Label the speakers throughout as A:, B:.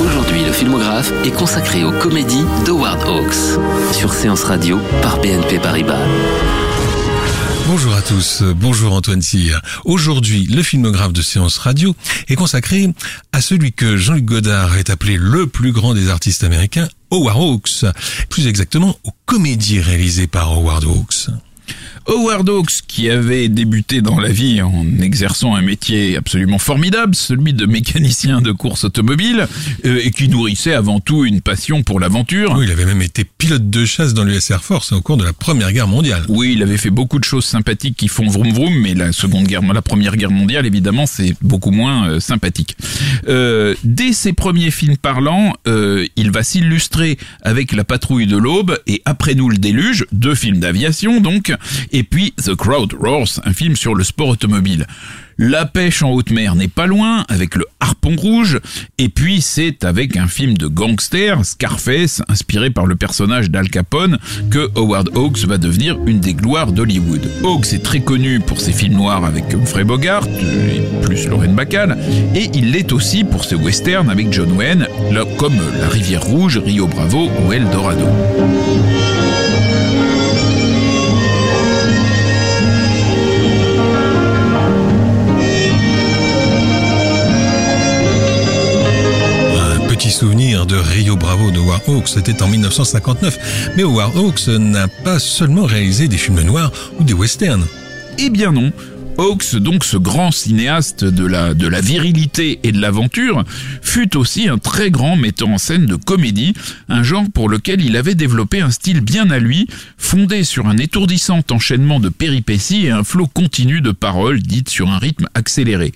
A: Aujourd'hui, le filmographe est consacré aux comédies d'Howard Hawks sur Séance Radio par BNP Paribas.
B: Bonjour à tous, bonjour Antoine Cyr. Aujourd'hui, le filmographe de séance radio est consacré à celui que Jean-Luc Godard est appelé le plus grand des artistes américains, Howard Hawks. Plus exactement, aux comédies réalisées par Howard Hawks.
C: Howard Hawks, qui avait débuté dans la vie en exerçant un métier absolument formidable, celui de mécanicien de course automobile, euh, et qui nourrissait avant tout une passion pour l'aventure.
B: Oui, il avait même été pilote de chasse dans l'US Air Force au cours de la Première Guerre mondiale.
C: Oui, il avait fait beaucoup de choses sympathiques qui font vroom vroom, mais la seconde guerre, la première guerre mondiale, évidemment, c'est beaucoup moins euh, sympathique. Euh, dès ses premiers films parlants, euh, il va s'illustrer avec La patrouille de l'aube et Après nous le déluge, deux films d'aviation donc, et puis The Crowd Roars, un film sur le sport automobile. La pêche en haute mer n'est pas loin, avec le harpon rouge, et puis c'est avec un film de gangster, Scarface, inspiré par le personnage d'Al Capone, que Howard Hawks va devenir une des gloires d'Hollywood. Hawks est très connu pour ses films noirs avec Humphrey Bogart, et plus Lorraine Bacall, et il l'est aussi pour ses westerns avec John Wayne, comme La Rivière Rouge, Rio Bravo ou El Dorado.
B: Un petit souvenir de Rio Bravo de Howard Hawks, c'était en 1959. Mais Howard Hawks n'a pas seulement réalisé des films noirs ou des westerns.
C: Eh bien non. Hawks, donc ce grand cinéaste de la, de la virilité et de l'aventure, fut aussi un très grand metteur en scène de comédie, un genre pour lequel il avait développé un style bien à lui, fondé sur un étourdissant enchaînement de péripéties et un flot continu de paroles dites sur un rythme accéléré.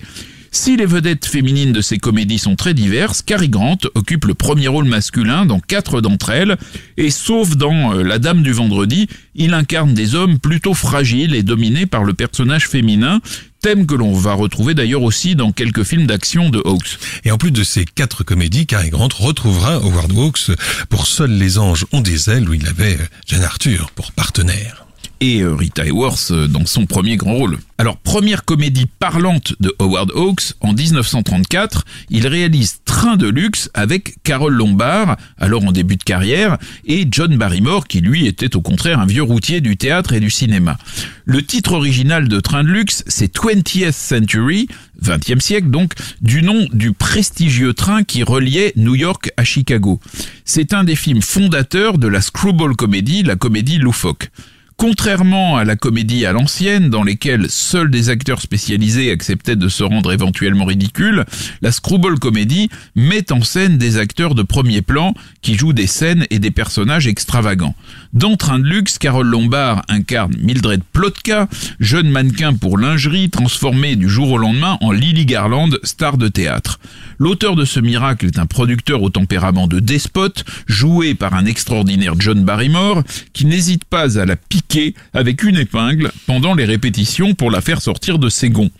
C: Si les vedettes féminines de ces comédies sont très diverses, Cary Grant occupe le premier rôle masculin dans quatre d'entre elles, et sauf dans euh, La Dame du Vendredi, il incarne des hommes plutôt fragiles et dominés par le personnage féminin, thème que l'on va retrouver d'ailleurs aussi dans quelques films d'action de Hawks.
B: Et en plus de ces quatre comédies, Cary Grant retrouvera Howard Hawks pour Seuls les anges ont des ailes où il avait Jeanne Arthur pour partenaire.
C: Et euh, Rita Hayworth euh, dans son premier grand rôle. Alors, première comédie parlante de Howard Hawks, en 1934, il réalise Train de luxe avec Carole Lombard, alors en début de carrière, et John Barrymore, qui lui était au contraire un vieux routier du théâtre et du cinéma. Le titre original de Train de luxe, c'est 20th Century, 20e siècle donc, du nom du prestigieux train qui reliait New York à Chicago. C'est un des films fondateurs de la screwball comedy, la comédie loufoque. Contrairement à la comédie à l'ancienne, dans lesquelles seuls des acteurs spécialisés acceptaient de se rendre éventuellement ridicules, la screwball comédie met en scène des acteurs de premier plan qui jouent des scènes et des personnages extravagants. Dans Train de luxe, Carole Lombard incarne Mildred Plotka, jeune mannequin pour lingerie transformée du jour au lendemain en Lily Garland, star de théâtre. L'auteur de ce miracle est un producteur au tempérament de despote, joué par un extraordinaire John Barrymore, qui n'hésite pas à la piquer avec une épingle pendant les répétitions pour la faire sortir de ses gonds.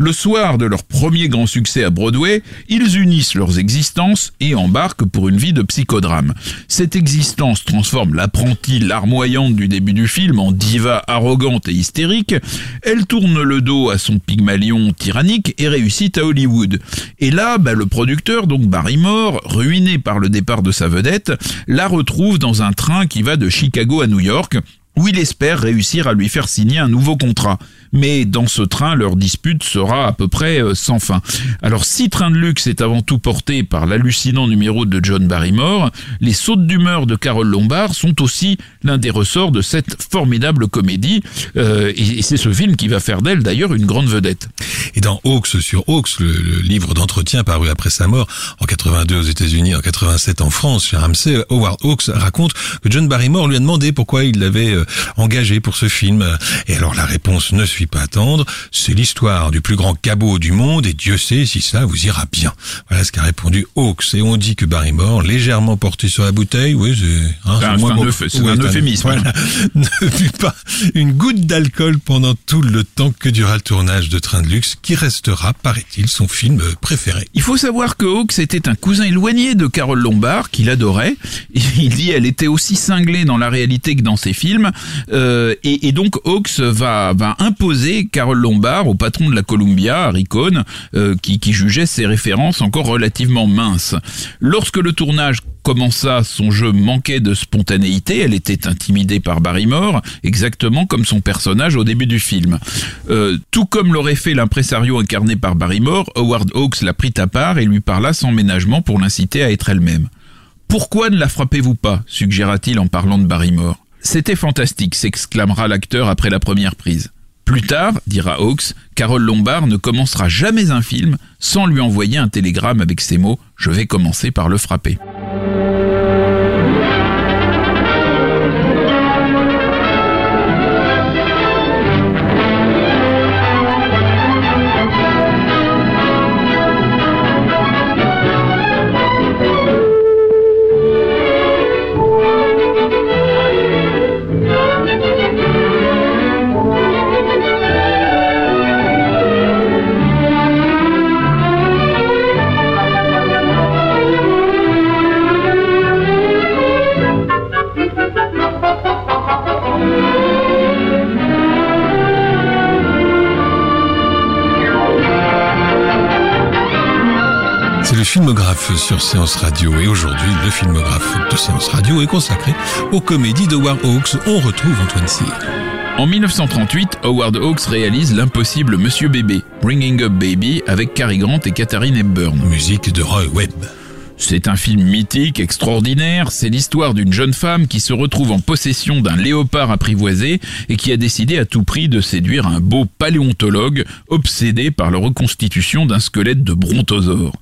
C: Le soir de leur premier grand succès à Broadway, ils unissent leurs existences et embarquent pour une vie de psychodrame. Cette existence transforme l'apprentie larmoyante du début du film en diva arrogante et hystérique. Elle tourne le dos à son pygmalion tyrannique et réussit à Hollywood. Et là, bah, le producteur, donc Barrymore, ruiné par le départ de sa vedette, la retrouve dans un train qui va de Chicago à New York, où il espère réussir à lui faire signer un nouveau contrat. Mais dans ce train, leur dispute sera à peu près euh, sans fin. Alors si Train de luxe est avant tout porté par l'hallucinant numéro de John Barrymore, les sautes d'humeur de Carole Lombard sont aussi l'un des ressorts de cette formidable comédie. Euh, et c'est ce film qui va faire d'elle d'ailleurs une grande vedette.
B: Et dans Hawks sur Hawks, le, livre d'entretien paru après sa mort en 82 aux États-Unis, en 87 en France, chez Ramsey, Howard Hawks raconte que John Barrymore lui a demandé pourquoi il l'avait euh, engagé pour ce film. Et alors la réponse ne suit pas attendre. C'est l'histoire du plus grand cabot du monde et Dieu sait si ça vous ira bien. Voilà ce qu'a répondu Hawks. Et on dit que Barrymore, légèrement porté sur la bouteille, oui, c'est hein,
C: un- un euph- euphémisme.
B: Voilà. ne pas une goutte d'alcool pendant tout le temps que dura le tournage de Train de luxe, qui restera, paraît-il, son film préféré.
C: Il faut savoir que Hawks était un cousin éloigné de Carole Lombard, qu'il adorait. Et il dit elle était aussi cinglée dans la réalité que dans ses films. Euh, et, donc Hawks va, imposer Carole Lombard au patron de la Columbia, Harry euh, qui, qui jugeait ses références encore relativement minces. Lorsque le tournage commença, son jeu manquait de spontanéité, elle était intimidée par Barrymore, exactement comme son personnage au début du film. Euh, tout comme l'aurait fait l'impresario incarné par Barrymore, Howard Hawks la prit à part et lui parla sans ménagement pour l'inciter à être elle-même. Pourquoi ne la frappez-vous pas? suggéra-t-il en parlant de Barrymore. C'était fantastique, s'exclamera l'acteur après la première prise. Plus tard, dira Hawks, Carole Lombard ne commencera jamais un film sans lui envoyer un télégramme avec ces mots ⁇ Je vais commencer par le frapper ⁇
B: filmographe sur Séance Radio et aujourd'hui le filmographe de Séance Radio est consacré aux comédies de Howard Hawks. On retrouve Antoine Cyr.
C: En 1938, Howard Hawks réalise l'impossible Monsieur Bébé, Bringing Up Baby, avec Cary Grant et Katharine Hepburn.
B: Musique de Roy Webb.
C: C'est un film mythique, extraordinaire. C'est l'histoire d'une jeune femme qui se retrouve en possession d'un léopard apprivoisé et qui a décidé à tout prix de séduire un beau paléontologue obsédé par la reconstitution d'un squelette de brontosaure.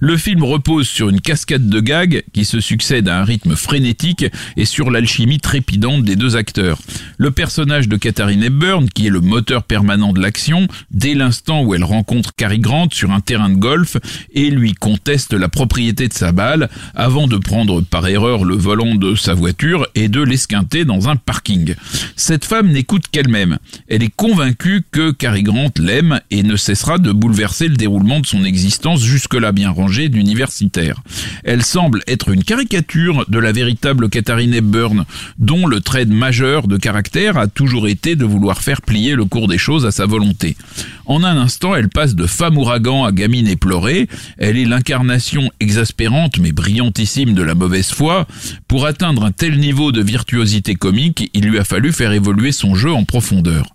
C: Le film repose sur une cascade de gags qui se succèdent à un rythme frénétique et sur l'alchimie trépidante des deux acteurs. Le personnage de Katharine Hepburn, qui est le moteur permanent de l'action, dès l'instant où elle rencontre Cary Grant sur un terrain de golf et lui conteste la propriété de sa balle avant de prendre par erreur le volant de sa voiture et de l'esquinter dans un parking. Cette femme n'écoute qu'elle-même. Elle est convaincue que Cary Grant l'aime et ne cessera de bouleverser le déroulement de son existence jusque-là bien rangée d'universitaire. Elle semble être une caricature de la véritable Katharine Hepburn, dont le trait majeur de caractère a toujours été de vouloir faire plier le cours des choses à sa volonté. En un instant, elle passe de femme ouragan à gamine éplorée, elle est l'incarnation exaspérante mais brillantissime de la mauvaise foi. Pour atteindre un tel niveau de virtuosité comique, il lui a fallu faire évoluer son jeu en profondeur.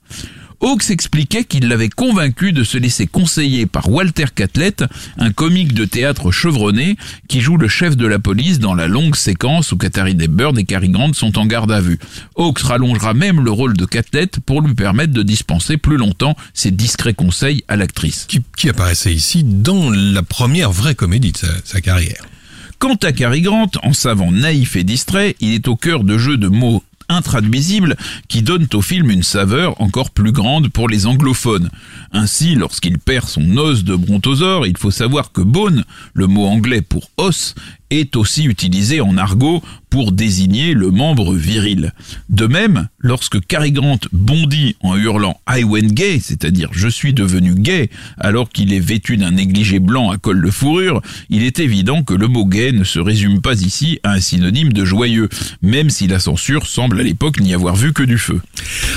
C: Hawks expliquait qu'il l'avait convaincu de se laisser conseiller par Walter Catlett, un comique de théâtre chevronné qui joue le chef de la police dans la longue séquence où Katharine Hepburn et Cary Grant sont en garde à vue. Hawks rallongera même le rôle de Catlett pour lui permettre de dispenser plus longtemps ses discrets conseils à l'actrice.
B: Qui, qui apparaissait ici dans la première vraie comédie de sa, sa carrière.
C: Quant à Cary Grant, en savant naïf et distrait, il est au cœur de jeux de mots intraduisibles qui donnent au film une saveur encore plus grande pour les anglophones. Ainsi, lorsqu'il perd son os de brontosaure, il faut savoir que bone, le mot anglais pour os, est aussi utilisé en argot pour désigner le membre viril. De même, lorsque Cary Grant bondit en hurlant I went gay, c'est-à-dire je suis devenu gay, alors qu'il est vêtu d'un négligé blanc à col de fourrure, il est évident que le mot gay ne se résume pas ici à un synonyme de joyeux, même si la censure semble à l'époque n'y avoir vu que du feu.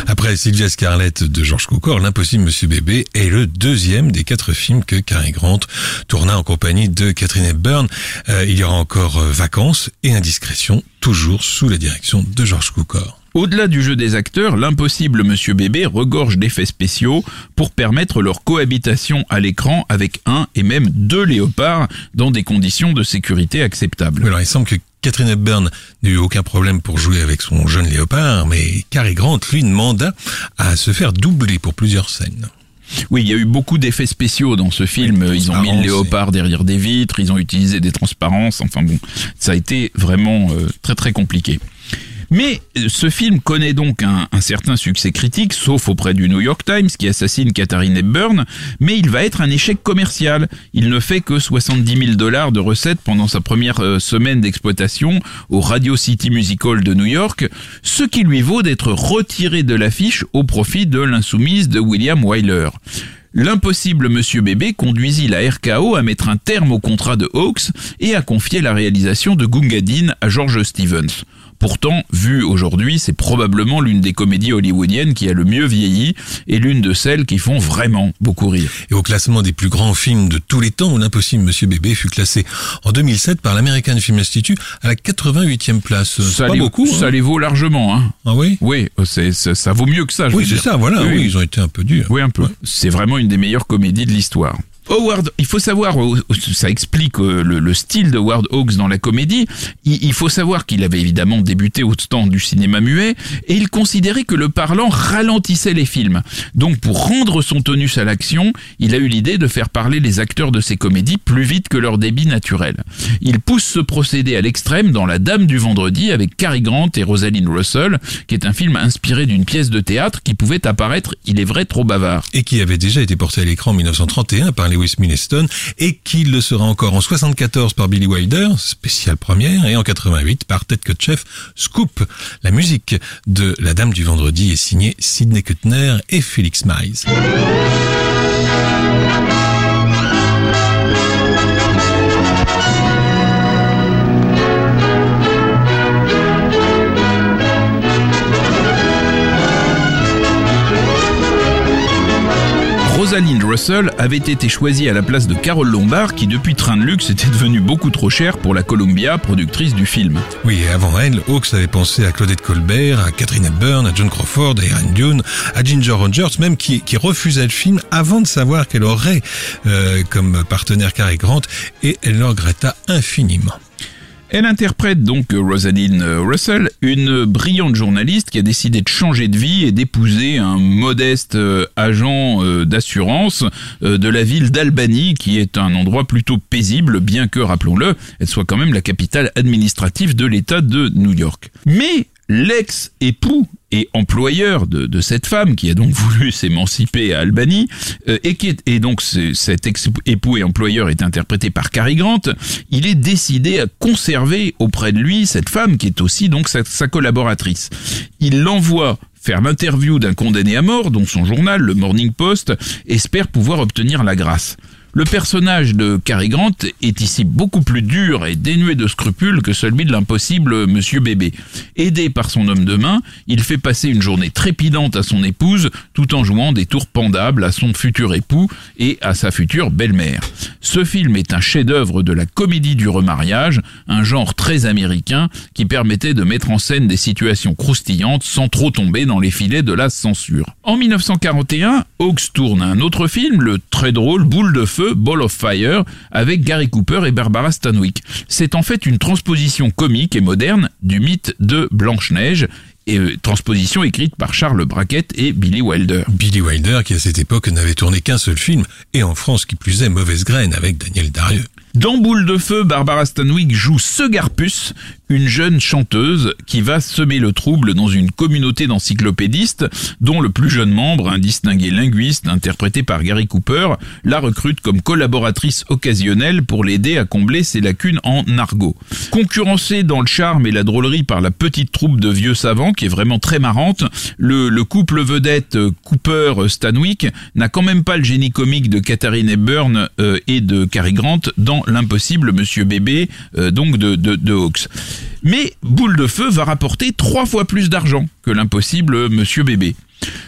B: Après Sylvia Scarlett de George Cukor, L'Impossible Monsieur Bébé est le deuxième des quatre films que Cary Grant tourna en compagnie de Catherine Hepburn. Euh, il y aura encore euh, Vacances et Indiscrétion, toujours sous la direction de George Cukor.
C: Au-delà du jeu des acteurs, l'impossible Monsieur Bébé regorge d'effets spéciaux pour permettre leur cohabitation à l'écran avec un et même deux léopards dans des conditions de sécurité acceptables.
B: Alors il semble que Catherine Hepburn n'eut aucun problème pour jouer avec son jeune léopard, mais Cary Grant, lui, demanda à se faire doubler pour plusieurs scènes.
C: Oui, il y a eu beaucoup d'effets spéciaux dans ce film. Ils ont mis le léopard derrière des vitres, ils ont utilisé des transparences. Enfin bon, ça a été vraiment euh, très très compliqué. Mais euh, ce film connaît donc un, certain succès critique, sauf auprès du New York Times qui assassine Katharine Hepburn, mais il va être un échec commercial. Il ne fait que 70 000 dollars de recettes pendant sa première euh, semaine d'exploitation au Radio City Music Hall de New York, ce qui lui vaut d'être retiré de l'affiche au profit de l'insoumise de William Wyler. L'impossible Monsieur Bébé conduisit la RKO à mettre un terme au contrat de Hawks et à confier la réalisation de Gunga Din à George Stevens. Pourtant, vu aujourd'hui, c'est probablement l'une des comédies hollywoodiennes qui a le mieux vieilli et l'une de celles qui font vraiment beaucoup rire.
B: Et au classement des plus grands films de tous les temps, l'impossible Monsieur Bébé fut classé en 2007 par l'American Film Institute à la 88e place. C'est pas
C: les,
B: beaucoup. hein.
C: ça les vaut largement. Hein.
B: Ah oui
C: Oui, c'est, ça vaut mieux que ça. je
B: Oui, c'est ça, voilà. Oui, ils ont été un peu durs.
C: Oui, un peu. C'est vraiment une des meilleures comédies de l'histoire. Howard, il faut savoir, euh, ça explique euh, le, le style de Howard Hawks dans la comédie. Il, faut savoir qu'il avait évidemment débuté au temps du cinéma muet et il considérait que le parlant ralentissait les films. Donc, pour rendre son tonus à l'action, il a eu l'idée de faire parler les acteurs de ses comédies plus vite que leur débit naturel. Il pousse ce procédé à l'extrême dans La Dame du Vendredi avec Cary Grant et Rosalind Russell, qui est un film inspiré d'une pièce de théâtre qui pouvait apparaître, il est vrai, trop bavard.
B: Et qui avait déjà été porté à l'écran en 1931 par Et qui le sera encore en 74 par Billy Wilder, spéciale première, et en 88 par Ted Kotcheff, Scoop. La musique de La Dame du Vendredi est signée Sidney Kuttner et Felix Mize.
C: Rosalind Russell avait été choisie à la place de Carole Lombard qui depuis Train de Luxe était devenue beaucoup trop chère pour la Columbia, productrice du film.
B: Oui, et avant elle, Hawks avait pensé à Claudette Colbert, à Catherine Hepburn, à John Crawford, à Erin Dune, à Ginger Rogers, même qui, qui refusait le film avant de savoir qu'elle aurait euh, comme partenaire Cary Grant, et elle le regretta infiniment.
C: Elle interprète donc Rosalind euh, Russell, une brillante journaliste qui a décidé de changer de vie et d'épouser un modeste euh, agent euh, d'assurance euh, de la ville d'Albany, qui est un endroit plutôt paisible, bien que, rappelons-le, elle soit quand même la capitale administrative de l'État de New York. Mais l'ex-époux et employeur de, de cette femme qui a donc voulu s'émanciper à Albany euh, et qui est, donc ce- cet ex-époux et employeur est interprété par Cary Grant, il est décidé à conserver auprès de lui cette femme qui est aussi donc sa, sa collaboratrice. Il l'envoie faire l'interview d'un condamné à mort dont son journal, le Morning Post, espère pouvoir obtenir la grâce. Le personnage de Cary Grant est ici beaucoup plus dur et dénué de scrupules que celui de l'impossible Monsieur Bébé. Aidé par son homme de main, il fait passer une journée trépidante à son épouse tout en jouant des tours pendables à son futur époux et à sa future belle-mère. Ce film est un chef-d'œuvre de la comédie du remariage, un genre très américain qui permettait de mettre en scène des situations croustillantes sans trop tomber dans les filets de la censure. En 1941, Hawks tourne un autre film, le très drôle Boule de feu, Ball of Fire, avec Gary Cooper et Barbara Stanwyck. C'est en fait une transposition comique et moderne du mythe de Blanche-Neige, et euh, transposition écrite par Charles Brackett et Billy Wilder.
B: Billy Wilder, qui à cette époque n'avait tourné qu'un seul film, et en France qui plus est Mauvaise Graine avec Daniel Darieux.
C: Dans Boule de feu, Barbara Stanwyck joue Segarpus, une jeune chanteuse qui va semer le trouble dans une communauté d'encyclopédistes dont le plus jeune membre, un distingué linguiste interprété par Gary Cooper, la recrute comme collaboratrice occasionnelle pour l'aider à combler ses lacunes en argot. Concurrencée dans le charme et la drôlerie par la petite troupe de vieux savants qui est vraiment très marrante, le, le couple vedette euh, Cooper-Stanwyck n'a quand même pas le génie comique de Katharine Hepburn euh, et de Cary Grant dans l'impossible Monsieur Bébé, euh, donc de, de, de Hawks. Mais Boule de Feu va rapporter trois fois plus d'argent que l'impossible Monsieur Bébé.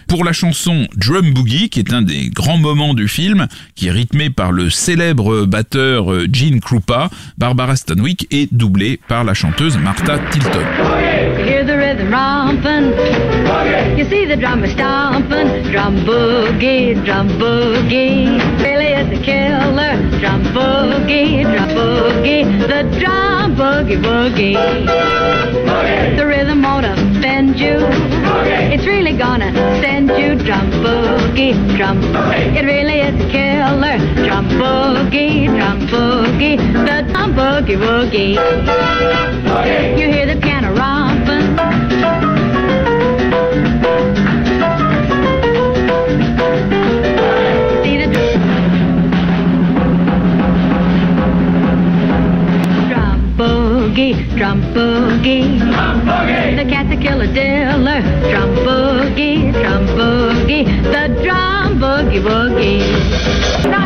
C: Pour la chanson Drum Boogie, qui est un des grands moments du film, qui est rythmé par le célèbre batteur euh, Gene Krupa, Barbara Stanwyck est doublée par la chanteuse Martha Tilton.
D: Drum boogie, drum. It really is killer. Drum boogie, drum boogie. The drum boogie woogie. You hear the piano romping. See the drum boogie, drum boogie. Boogie, drum boogie. The drum boogie woogie.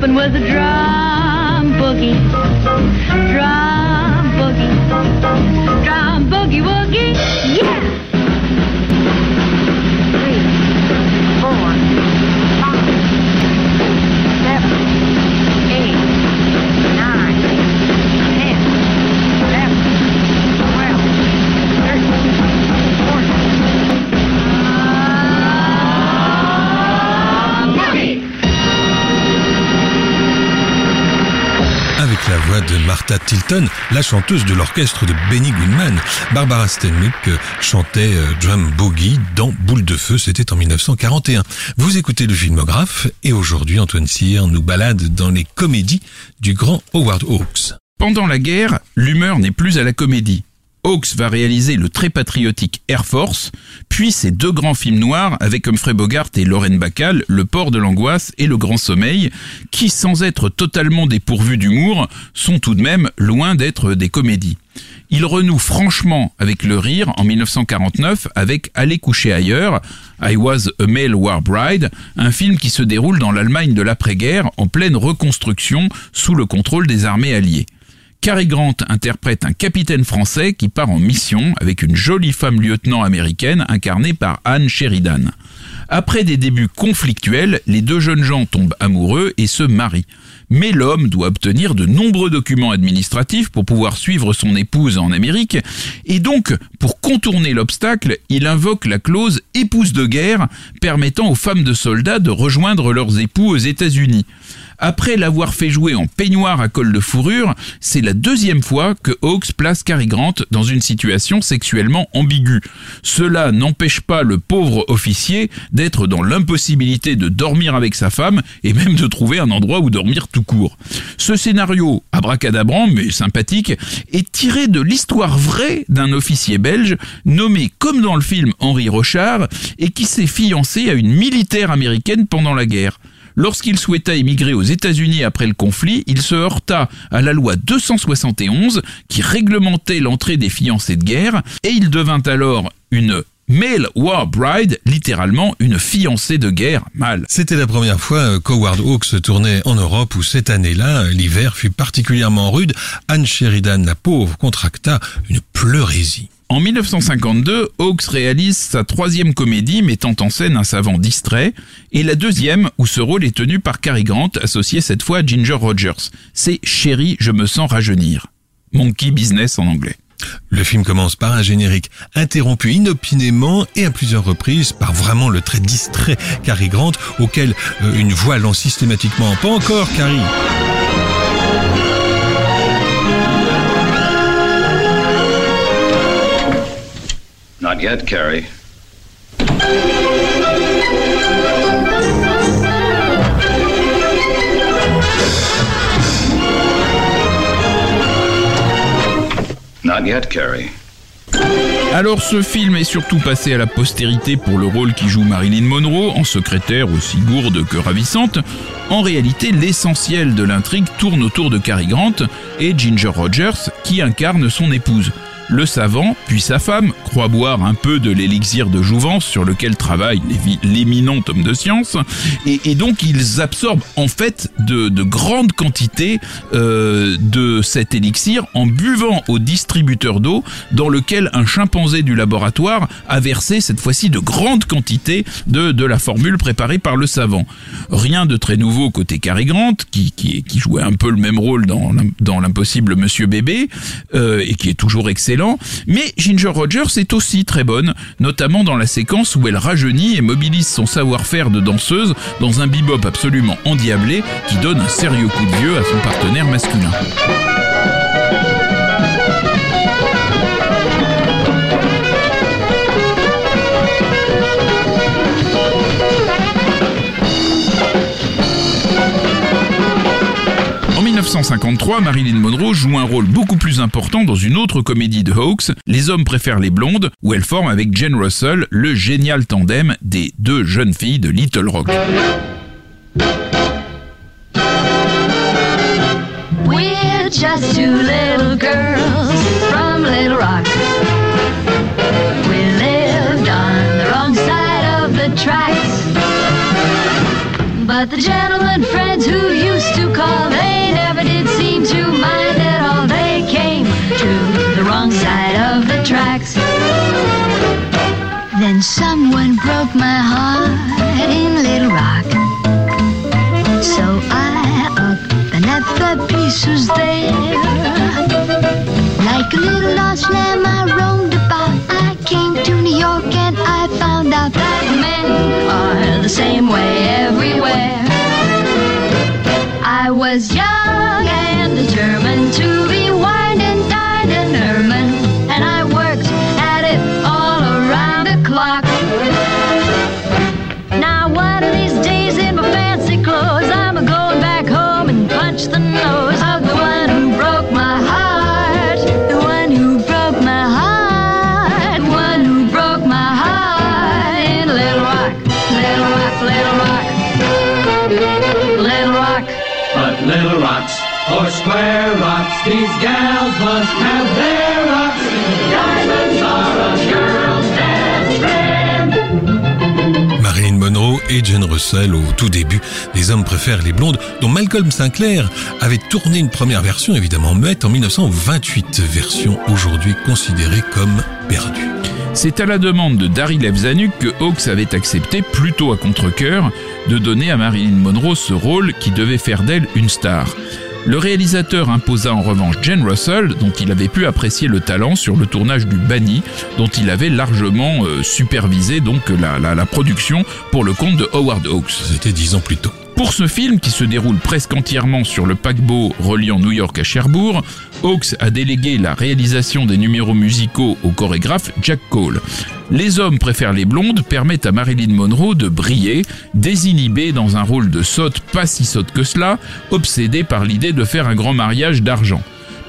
D: Joint is jumping with a drum boogie. Drum
B: de Martha Tilton, la chanteuse de l'orchestre de Benny Goodman, Barbara Stanwyck euh, chantait euh, Drum Boogie dans Boule de Feu, c'était en 1941. Vous écoutez le filmographe et aujourd'hui Antoine Cyr nous balade dans les comédies du grand Howard Hawks.
C: Pendant la guerre, l'humeur n'est plus à la comédie. Hawks va réaliser le très patriotique Air Force, puis ses deux grands films noirs avec Humphrey Bogart et Lauren Bacall, Le port de l'angoisse et Le grand sommeil, qui sans être totalement dépourvus d'humour, sont tout de même loin d'être des comédies. Il renoue franchement avec le rire en 1949 avec Aller coucher ailleurs, I Was a Male War Bride, un film qui se déroule dans l'Allemagne de l'après-guerre en pleine reconstruction sous le contrôle des armées alliées. Cary Grant interprète un capitaine français qui part en mission avec une jolie femme lieutenant américaine incarnée par Anne Sheridan. Après des débuts conflictuels, les deux jeunes gens tombent amoureux et se marient. Mais l'homme doit obtenir de nombreux documents administratifs pour pouvoir suivre son épouse en Amérique, et donc, pour contourner l'obstacle, il invoque la clause épouse de guerre, permettant aux femmes de soldats de rejoindre leurs époux aux États-Unis. Après l'avoir fait jouer en peignoir à col de fourrure, c'est la deuxième fois que Hawks place Cary Grant dans une situation sexuellement ambiguë. Cela n'empêche pas le pauvre officier d'être dans l'impossibilité de dormir avec sa femme et même de trouver un endroit où dormir tout court. Ce scénario, abracadabrant mais sympathique, est tiré de l'histoire vraie d'un officier belge nommé comme dans le film Henri Rochard et qui s'est fiancé à une militaire américaine pendant la guerre. Lorsqu'il souhaita émigrer aux États-Unis après le conflit, il se heurta à la loi 271 qui réglementait l'entrée des fiancés de guerre et il devint alors une Male War Bride, littéralement une fiancée de guerre mâle.
B: C'était la première fois qu'Howard Hawks tournait en Europe où cette année-là, l'hiver fut particulièrement rude. Anne Sheridan, la pauvre, contracta une pleurésie.
C: En 1952, Hawks réalise sa troisième comédie mettant en scène un savant distrait, et la deuxième où ce rôle est tenu par Cary Grant, associé cette fois à Ginger Rogers. C'est Chérie, je me sens rajeunir. Monkey Business en anglais.
B: Le film commence par un générique interrompu inopinément et à plusieurs reprises par vraiment le très distrait Cary Grant auquel euh, une voix lance systématiquement « Pas encore, Cary !»
E: Not yet, Carrie. Not yet, Carrie.
C: Alors ce film est surtout passé à la postérité pour le rôle qui joue Marilyn Monroe, en secrétaire aussi gourde que ravissante. En réalité, l'essentiel de l'intrigue tourne autour de Cary Grant et Ginger Rogers, qui incarne son épouse. Le savant, puis sa femme, croient boire un peu de l'élixir de jouvence sur lequel travaille l'éminent homme de science, et, et donc ils absorbent en fait de, de grandes quantités euh, de cet élixir en buvant au distributeur d'eau dans lequel un chimpanzé du laboratoire a versé cette fois-ci de grandes quantités de, de la formule préparée par le savant. Rien de très nouveau côté Cary Grant, qui, qui, qui jouait un peu le même rôle dans, dans l'impossible Monsieur Bébé, euh, et qui est toujours excellent. Mais Ginger Rogers est aussi très bonne, notamment dans la séquence où elle rajeunit et mobilise son savoir-faire de danseuse dans un bebop absolument endiablé qui donne un sérieux coup de vieux à son partenaire masculin. 1953, Marilyn Monroe joue un rôle beaucoup plus important dans une autre comédie de Hawks, Les hommes préfèrent les blondes, où elle forme avec Jane Russell le génial tandem des deux jeunes filles de Little Rock.
F: We're just two little girls from Little Rock. We lived on the wrong side of the tracks. But the gentlemen friends who used to call, never did seem to mind at all. They came to the wrong side of the tracks. Then someone broke my heart in Little Rock. So I up and at the pieces there. Like a little lost lamb, I roamed about. I came to New York and I found out that men are the same way everywhere. I was young
G: or square rocks, these gals must have their rocks. Diamonds are a girl's best friend.
B: Marilyn Monroe et Jane Russell au tout début des Hommes préfèrent les blondes, dont Malcolm Sinclair avait tourné une première version évidemment muette en 1928, version aujourd'hui considérée comme perdue.
C: C'est à la demande de Daryl Evzanuk que Hawks avait accepté, plutôt à contre-cœur, de donner à Marilyn Monroe ce rôle qui devait faire d'elle une star. Le réalisateur imposa en revanche Jane Russell, dont il avait pu apprécier le talent sur le tournage du Banny, dont il avait largement euh, supervisé donc la, la- la production pour le compte de Howard Hawks.
B: C'était dix ans plus tôt.
C: Pour ce film, qui se déroule presque entièrement sur le paquebot reliant New York à Cherbourg, Hawks a délégué la réalisation des numéros musicaux au chorégraphe Jack Cole. Les hommes préfèrent les blondes permettent à Marilyn Monroe de briller, désinhibée dans un rôle de sotte pas si sotte que cela, obsédée par l'idée de faire un grand mariage d'argent.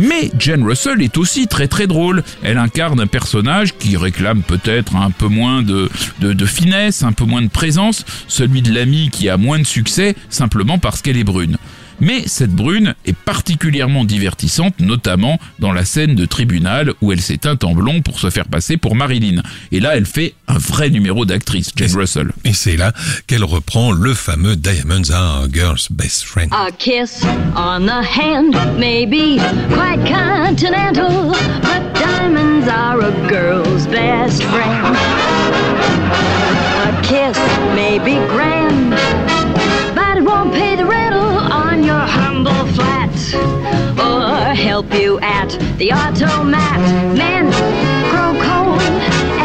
C: Mais Jane Russell est aussi très très drôle. Elle incarne un personnage qui réclame peut-être un peu moins de, de, finesse, un peu moins de présence, celui de l'amie qui a moins de succès simplement parce qu'elle est brune. Mais cette brune est particulièrement divertissante, notamment dans la scène de tribunal où elle s'est teinte en blond pour se faire passer pour Marilyn. Et là, elle fait un vrai numéro d'actrice, Jane Russell.
B: Et c'est là qu'elle reprend le fameux Diamonds are a girl's best friend.
F: A kiss on the hand may be quite continental, but diamonds are a girl's best friend. A kiss may be grand, but it won't pay the rental or help you at the automat. Men grow cold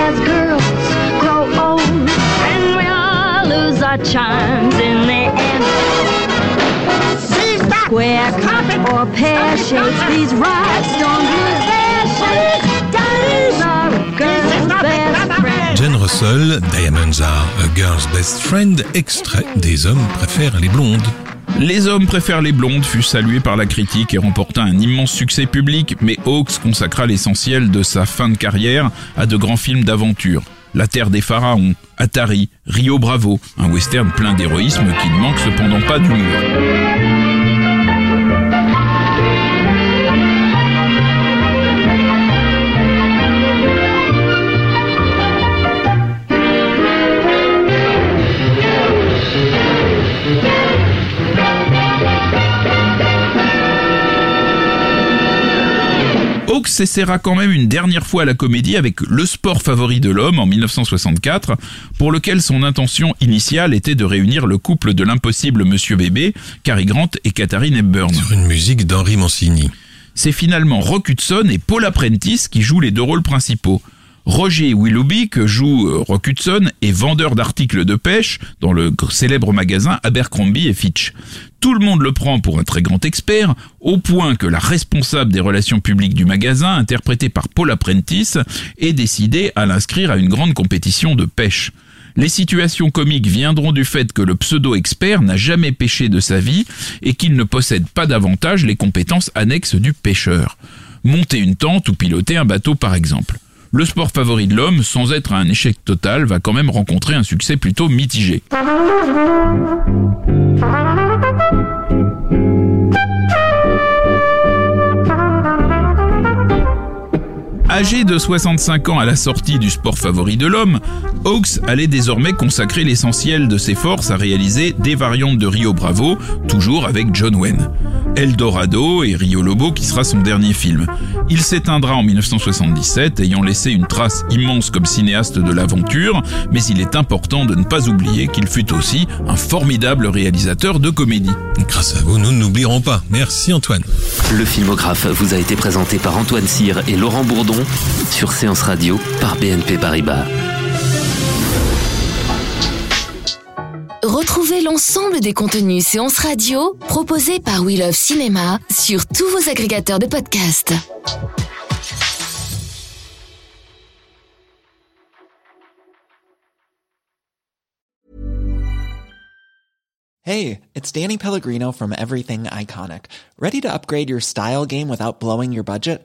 F: as girls grow old, and we all lose our charms in the end. Square or pear shapes, these rocks don't lose their shape. Diamonds are a girl's best friend.
B: Jen Russell, Diamonds are a girl's best friend, extrait des hommes préfèrent les blondes.
C: Les hommes préfèrent les blondes fut salué par la critique et remporta un immense succès public, mais Hawks consacra l'essentiel de sa fin de carrière à de grands films d'aventure. La Terre des Pharaons, Atari, Rio Bravo, un western plein d'héroïsme qui ne manque cependant pas d'humour. S'essaiera quand même une dernière fois à la comédie avec Le sport favori de l'homme en 1964, pour lequel son intention initiale était de réunir le couple de l'impossible Monsieur Bébé, Cary Grant et Katharine Hepburn.
B: Sur une musique d'Henri Mancini.
C: C'est finalement Rock Hudson et Paul Apprentice qui jouent les deux rôles principaux. Roger Willoughby, que joue euh, Rock Hudson, est vendeur d'articles de pêche dans le célèbre magasin Abercrombie et Fitch. Tout le monde le prend pour un très grand expert, au point que la responsable des relations publiques du magasin, interprétée par Paul Apprentice, est décidée à l'inscrire à une grande compétition de pêche. Les situations comiques viendront du fait que le pseudo-expert n'a jamais pêché de sa vie et qu'il ne possède pas davantage les compétences annexes du pêcheur. Monter une tente ou piloter un bateau par exemple. Le sport favori de l'homme, sans être un échec total, va quand même rencontrer un succès plutôt mitigé. Âgé de 65 ans à la sortie du sport favori de l'homme, Hawks allait désormais consacrer l'essentiel de ses forces à réaliser des variantes de Rio Bravo, toujours avec John Wayne. Eldorado et Rio Lobo qui sera son dernier film. Il s'éteindra en 1977, ayant laissé une trace immense comme cinéaste de l'aventure, mais il est important de ne pas oublier qu'il fut aussi un formidable réalisateur de comédie.
B: Grâce à vous, nous n'oublierons pas. Merci Antoine.
A: Le filmographe vous a été présenté par Antoine Cyr et Laurent Bourdon sur Séance Radio par BNP Paribas.
H: Retrouvez l'ensemble des contenus séances radio proposés par We Love Cinéma sur tous vos agrégateurs de podcasts.
I: Hey, it's Danny Pellegrino from Everything Iconic. Ready to upgrade your style game without blowing your budget?